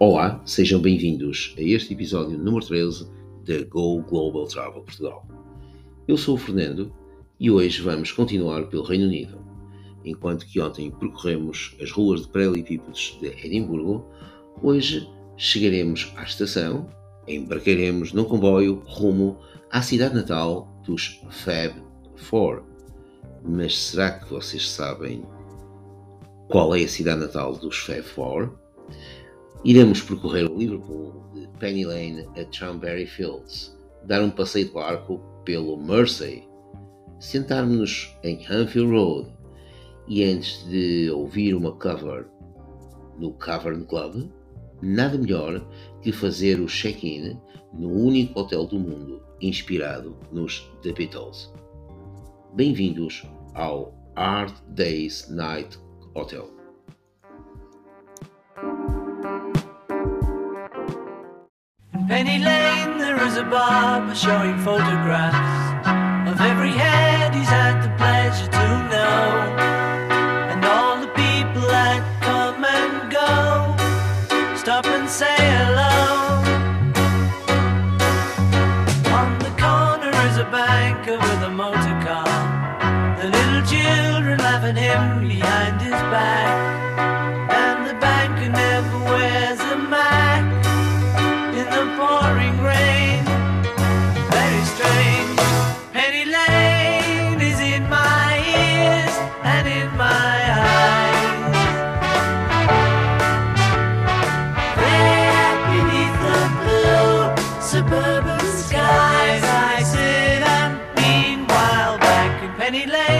Olá, sejam bem-vindos a este episódio número 13 da Go Global Travel Portugal. Eu sou o Fernando e hoje vamos continuar pelo Reino Unido. Enquanto que ontem percorremos as ruas de paralelepípedos de Edimburgo, hoje chegaremos à estação, embarcaremos num comboio rumo à cidade natal dos Fab Four. Mas será que vocês sabem qual é a cidade natal dos Fab Four? Iremos percorrer o Liverpool de Penny Lane a Tranberry Fields, dar um passeio de barco pelo Mersey, sentar-nos em Anfield Road e antes de ouvir uma cover no Cavern Club, nada melhor que fazer o check-in no único hotel do mundo inspirado nos The Beatles. Bem-vindos ao Hard Days Night Hotel. Penny Lane, there is a barber showing photographs of every head he's had the pleasure to know, and all the people that come and go stop and say suburban skies, I sit and meanwhile back in Penny Lane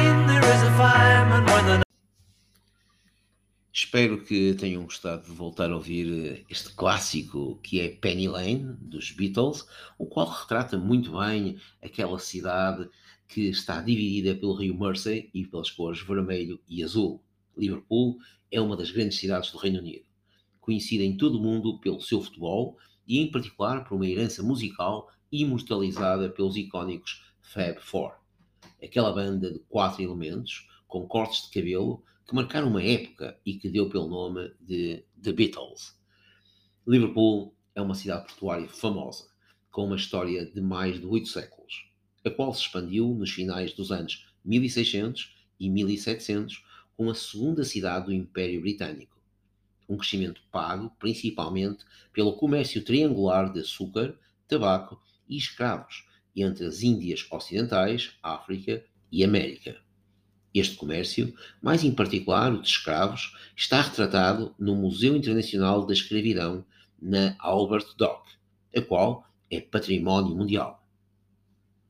Espero que tenham gostado de voltar a ouvir eh, este clássico que é Penny Lane, dos Beatles, o qual retrata muito bem aquela cidade que está dividida pelo rio Mersey e pelas cores vermelho e azul. Liverpool é uma das grandes cidades do Reino Unido, conhecida em todo o mundo pelo seu futebol e, em particular, por uma herança musical imortalizada pelos icónicos Fab Four, aquela banda de quatro elementos com cortes de cabelo que marcaram uma época e que deu pelo nome de The Beatles. Liverpool é uma cidade portuária famosa, com uma história de mais de oito séculos, a qual se expandiu nos finais dos anos 1600 e 1700 como a segunda cidade do Império Britânico. Um crescimento pago principalmente pelo comércio triangular de açúcar, tabaco e escravos entre as Índias Ocidentais, África e América. Este comércio, mais em particular o de escravos, está retratado no Museu Internacional da Escravidão na Albert Dock, a qual é património mundial.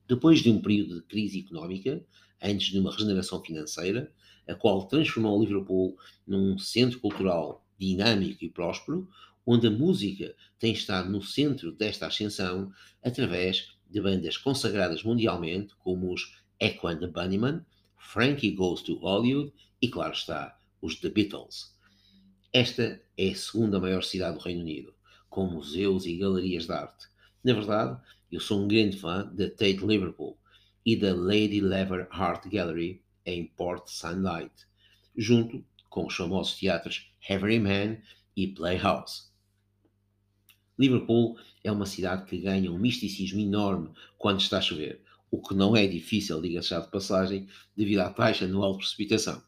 Depois de um período de crise económica, antes de uma regeneração financeira, a qual transformou Liverpool num centro cultural dinâmico e próspero, onde a música tem estado no centro desta ascensão através de bandas consagradas mundialmente como os Echo and the Bunnymen, Frankie Goes to Hollywood e, claro está, os The Beatles. Esta é a segunda maior cidade do Reino Unido, com museus e galerias de arte. Na verdade, eu sou um grande fã da Tate Liverpool e da Lady Lever Art Gallery em Port Sunlight, junto com os famosos teatros Everyman e Playhouse. Liverpool é uma cidade que ganha um misticismo enorme quando está a chover, o que não é difícil, diga-se já de passagem, devido à taxa anual de precipitação.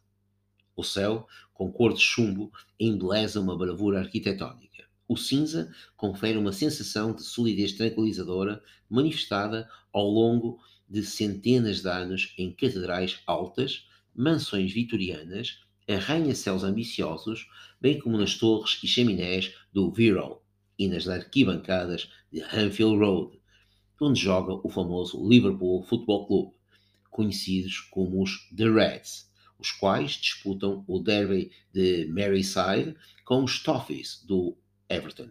O céu, com cor de chumbo, embeleza uma bravura arquitetónica. O cinza confere uma sensação de solidez tranquilizadora manifestada ao longo de centenas de anos em catedrais altas, mansões vitorianas, arranha-céus ambiciosos, bem como nas torres e chaminés do Wirral e nas arquibancadas de Anfield Road, onde joga o famoso Liverpool Football Club, conhecidos como os The Reds, os quais disputam o derby de Merseyside com os Toffees do Everton.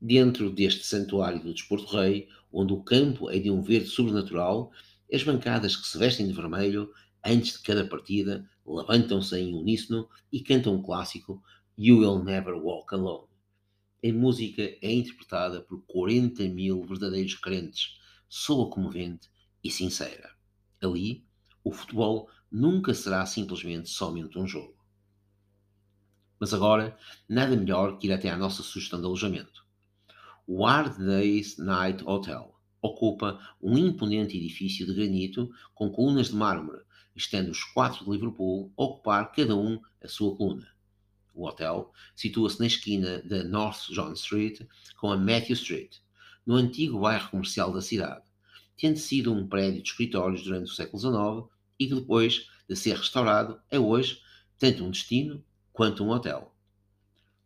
Dentro deste santuário do desporto rei, onde o campo é de um verde sobrenatural, as bancadas que se vestem de vermelho, antes de cada partida, levantam-se em uníssono e cantam o clássico You Will Never Walk Alone. A música é interpretada por 40 mil verdadeiros crentes, soa comovente e sincera. Ali, o futebol nunca será simplesmente somente um jogo. Mas agora, nada melhor que ir até à nossa sugestão de alojamento. O Hard Days Night Hotel ocupa um imponente edifício de granito com colunas de mármore, estando os quatro de Liverpool a ocupar cada um a sua coluna. O hotel situa-se na esquina da North John Street com a Matthew Street, no antigo bairro comercial da cidade, tendo sido um prédio de escritórios durante o século XIX e que depois de ser restaurado é hoje tanto um destino quanto um hotel.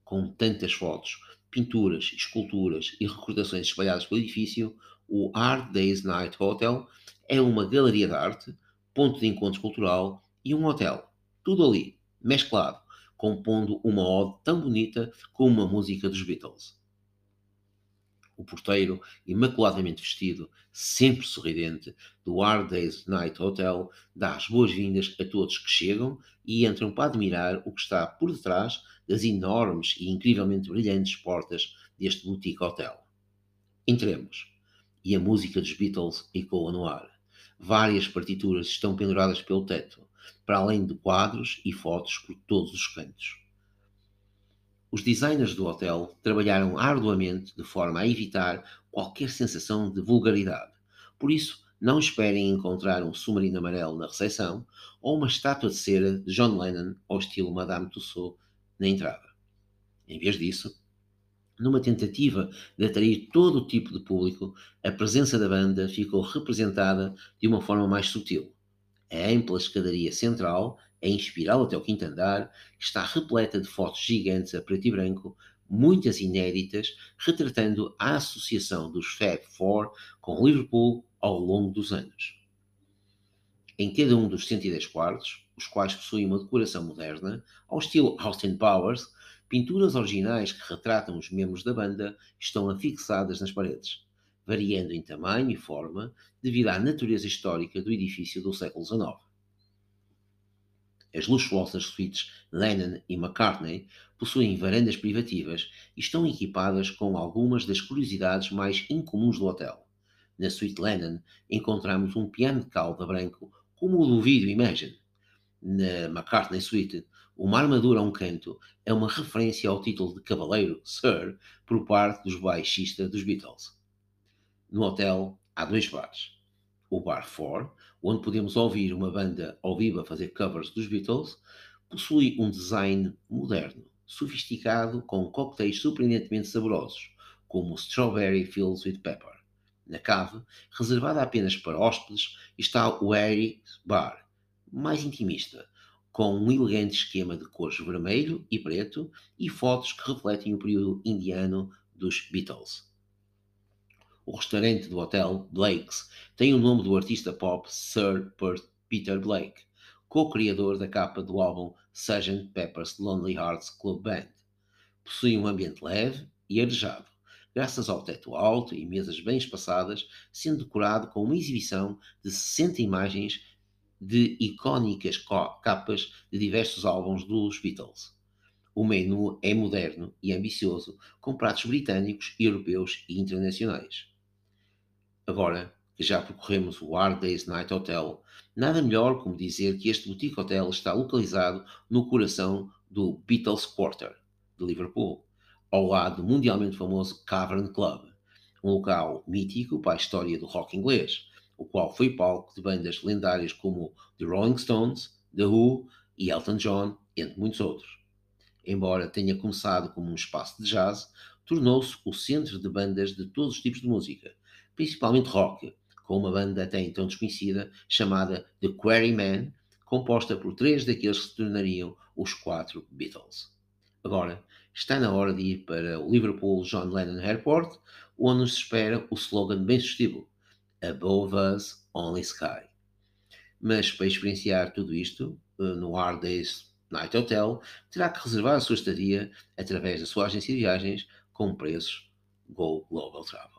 Com tantas fotos, pinturas, esculturas e recordações espalhadas pelo edifício, o Art Days Night Hotel é uma galeria de arte, ponto de encontro cultural e um hotel. Tudo ali, mesclado, compondo uma ode tão bonita como uma música dos Beatles. O porteiro, imaculadamente vestido, sempre sorridente, do Hard Days Night Hotel, dá as boas-vindas a todos que chegam e entram para admirar o que está por detrás das enormes e incrivelmente brilhantes portas deste boutique hotel. Entremos. E a música dos Beatles ecoa no ar. Várias partituras estão penduradas pelo teto, para além de quadros e fotos por todos os cantos. Os designers do hotel trabalharam arduamente de forma a evitar qualquer sensação de vulgaridade. Por isso, não esperem encontrar um submarino amarelo na recepção ou uma estátua de cera de John Lennon ao estilo Madame Tussauds na entrada. Em vez disso, numa tentativa de atrair todo o tipo de público, a presença da banda ficou representada de uma forma mais sutil. A ampla escadaria central em espiral até o quinto andar, está repleta de fotos gigantes a preto e branco, muitas inéditas, retratando a associação dos Fab Four com Liverpool ao longo dos anos. Em cada um dos 110 quartos, os quais possuem uma decoração moderna, ao estilo Austin Powers, pinturas originais que retratam os membros da banda estão afixadas nas paredes, variando em tamanho e forma devido à natureza histórica do edifício do século XIX. As luxuosas suítes Lennon e McCartney possuem varandas privativas e estão equipadas com algumas das curiosidades mais incomuns do hotel. Na suíte Lennon encontramos um piano de cauda branco como o do vídeo Imagine. Na McCartney Suite, uma armadura a um canto é uma referência ao título de cavaleiro, Sir, por parte dos baixistas dos Beatles. No hotel há dois bares o Bar 4, onde podemos ouvir uma banda ao vivo a fazer covers dos Beatles, possui um design moderno, sofisticado, com coquetéis surpreendentemente saborosos, como Strawberry Filled with Pepper. Na cave, reservada apenas para hóspedes, está o Airy Bar, mais intimista, com um elegante esquema de cores vermelho e preto e fotos que refletem o período indiano dos Beatles. O restaurante do hotel, Blake's, tem o nome do artista pop Sir Peter Blake, co-criador da capa do álbum Sgt. Pepper's Lonely Hearts Club Band. Possui um ambiente leve e arejado, graças ao teto alto e mesas bem espaçadas, sendo decorado com uma exibição de 60 imagens de icónicas capas de diversos álbuns dos Beatles. O menu é moderno e ambicioso, com pratos britânicos, europeus e internacionais. Agora que já percorremos o Hard Days Night Hotel, nada melhor como dizer que este boutique hotel está localizado no coração do Beatles Quarter, de Liverpool, ao lado do mundialmente famoso Cavern Club, um local mítico para a história do rock inglês, o qual foi palco de bandas lendárias como The Rolling Stones, The Who e Elton John, entre muitos outros. Embora tenha começado como um espaço de jazz, tornou-se o centro de bandas de todos os tipos de música, principalmente rock, com uma banda até então desconhecida chamada The Quarrymen, composta por três daqueles que se tornariam os quatro Beatles. Agora, está na hora de ir para o Liverpool John Lennon Airport, onde nos espera o slogan bem sugestivo: Above Us, Only Sky. Mas para experienciar tudo isto, eh, no Hard Days Night Hotel, terá que reservar a sua estadia através da sua agência de viagens com preços Go Global Travel.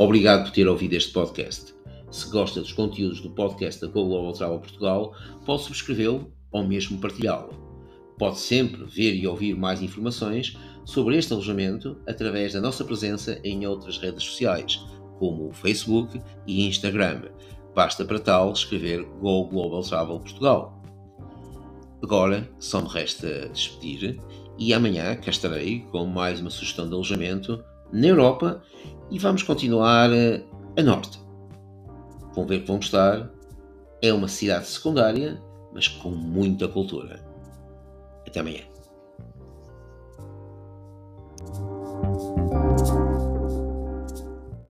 Obrigado por ter ouvido este podcast. Se gosta dos conteúdos do podcast da Go Global Travel Portugal, pode subscrevê-lo ou mesmo partilhá-lo. Pode sempre ver e ouvir mais informações sobre este alojamento através da nossa presença em outras redes sociais, como o Facebook e Instagram. Basta para tal escrever Go Global Travel Portugal. Agora só me resta despedir e amanhã cá estarei com mais uma sugestão de alojamento na Europa e vamos continuar eh, a norte. Vão ver que vão gostar. É uma cidade secundária, mas com muita cultura. Até amanhã.